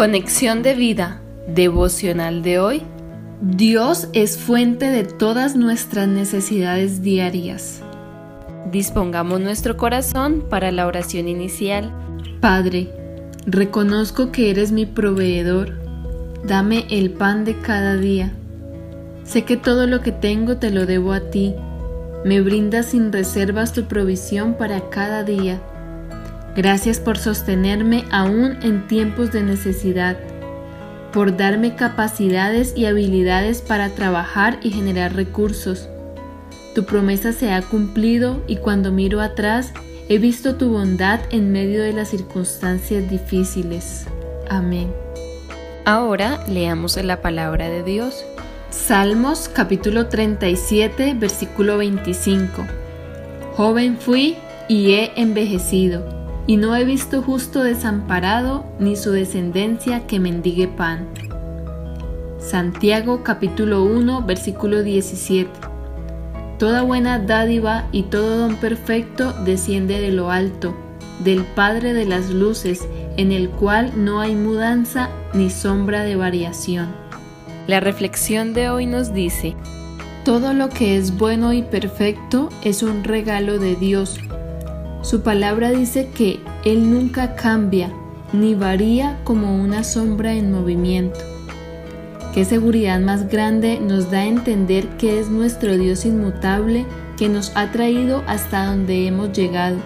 Conexión de vida devocional de hoy. Dios es fuente de todas nuestras necesidades diarias. Dispongamos nuestro corazón para la oración inicial. Padre, reconozco que eres mi proveedor. Dame el pan de cada día. Sé que todo lo que tengo te lo debo a ti. Me brindas sin reservas tu provisión para cada día. Gracias por sostenerme aún en tiempos de necesidad, por darme capacidades y habilidades para trabajar y generar recursos. Tu promesa se ha cumplido y cuando miro atrás he visto tu bondad en medio de las circunstancias difíciles. Amén. Ahora leamos la palabra de Dios. Salmos capítulo 37 versículo 25. Joven fui y he envejecido y no he visto justo desamparado ni su descendencia que mendigue pan. Santiago capítulo 1 versículo 17. Toda buena dádiva y todo don perfecto desciende de lo alto, del Padre de las Luces, en el cual no hay mudanza ni sombra de variación. La reflexión de hoy nos dice, todo lo que es bueno y perfecto es un regalo de Dios su palabra dice que Él nunca cambia ni varía como una sombra en movimiento. Qué seguridad más grande nos da a entender que es nuestro Dios inmutable que nos ha traído hasta donde hemos llegado,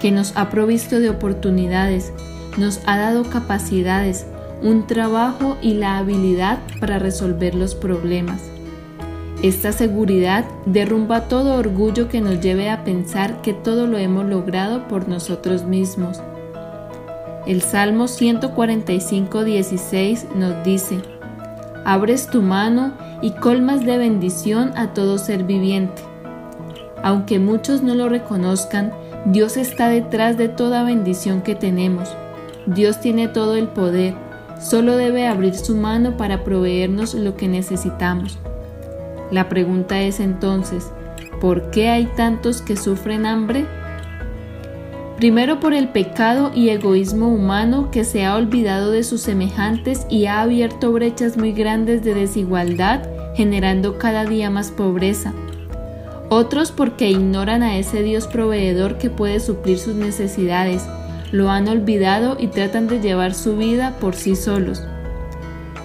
que nos ha provisto de oportunidades, nos ha dado capacidades, un trabajo y la habilidad para resolver los problemas. Esta seguridad derrumba todo orgullo que nos lleve a pensar que todo lo hemos logrado por nosotros mismos. El Salmo 145, 16 nos dice, Abres tu mano y colmas de bendición a todo ser viviente. Aunque muchos no lo reconozcan, Dios está detrás de toda bendición que tenemos. Dios tiene todo el poder, solo debe abrir su mano para proveernos lo que necesitamos. La pregunta es entonces, ¿por qué hay tantos que sufren hambre? Primero por el pecado y egoísmo humano que se ha olvidado de sus semejantes y ha abierto brechas muy grandes de desigualdad, generando cada día más pobreza. Otros porque ignoran a ese Dios proveedor que puede suplir sus necesidades, lo han olvidado y tratan de llevar su vida por sí solos.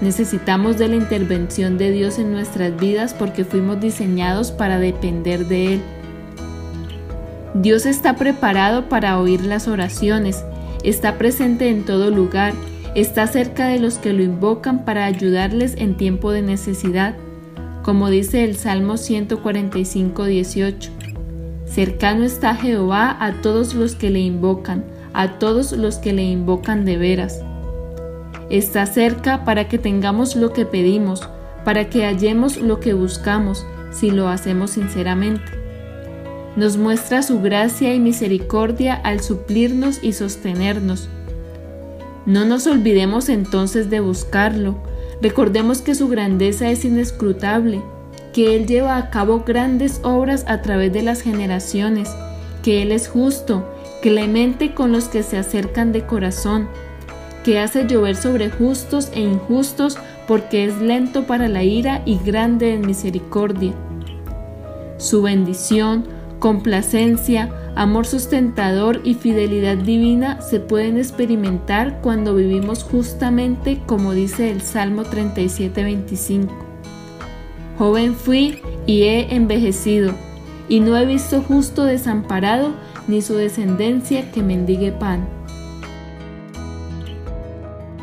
Necesitamos de la intervención de Dios en nuestras vidas porque fuimos diseñados para depender de Él. Dios está preparado para oír las oraciones, está presente en todo lugar, está cerca de los que lo invocan para ayudarles en tiempo de necesidad, como dice el Salmo 145, 18. Cercano está Jehová a todos los que le invocan, a todos los que le invocan de veras. Está cerca para que tengamos lo que pedimos, para que hallemos lo que buscamos, si lo hacemos sinceramente. Nos muestra su gracia y misericordia al suplirnos y sostenernos. No nos olvidemos entonces de buscarlo. Recordemos que su grandeza es inescrutable, que Él lleva a cabo grandes obras a través de las generaciones, que Él es justo, clemente con los que se acercan de corazón, que hace llover sobre justos e injustos, porque es lento para la ira y grande en misericordia. Su bendición, complacencia, amor sustentador y fidelidad divina se pueden experimentar cuando vivimos justamente como dice el Salmo 37:25. Joven fui y he envejecido, y no he visto justo desamparado, ni su descendencia que mendigue pan.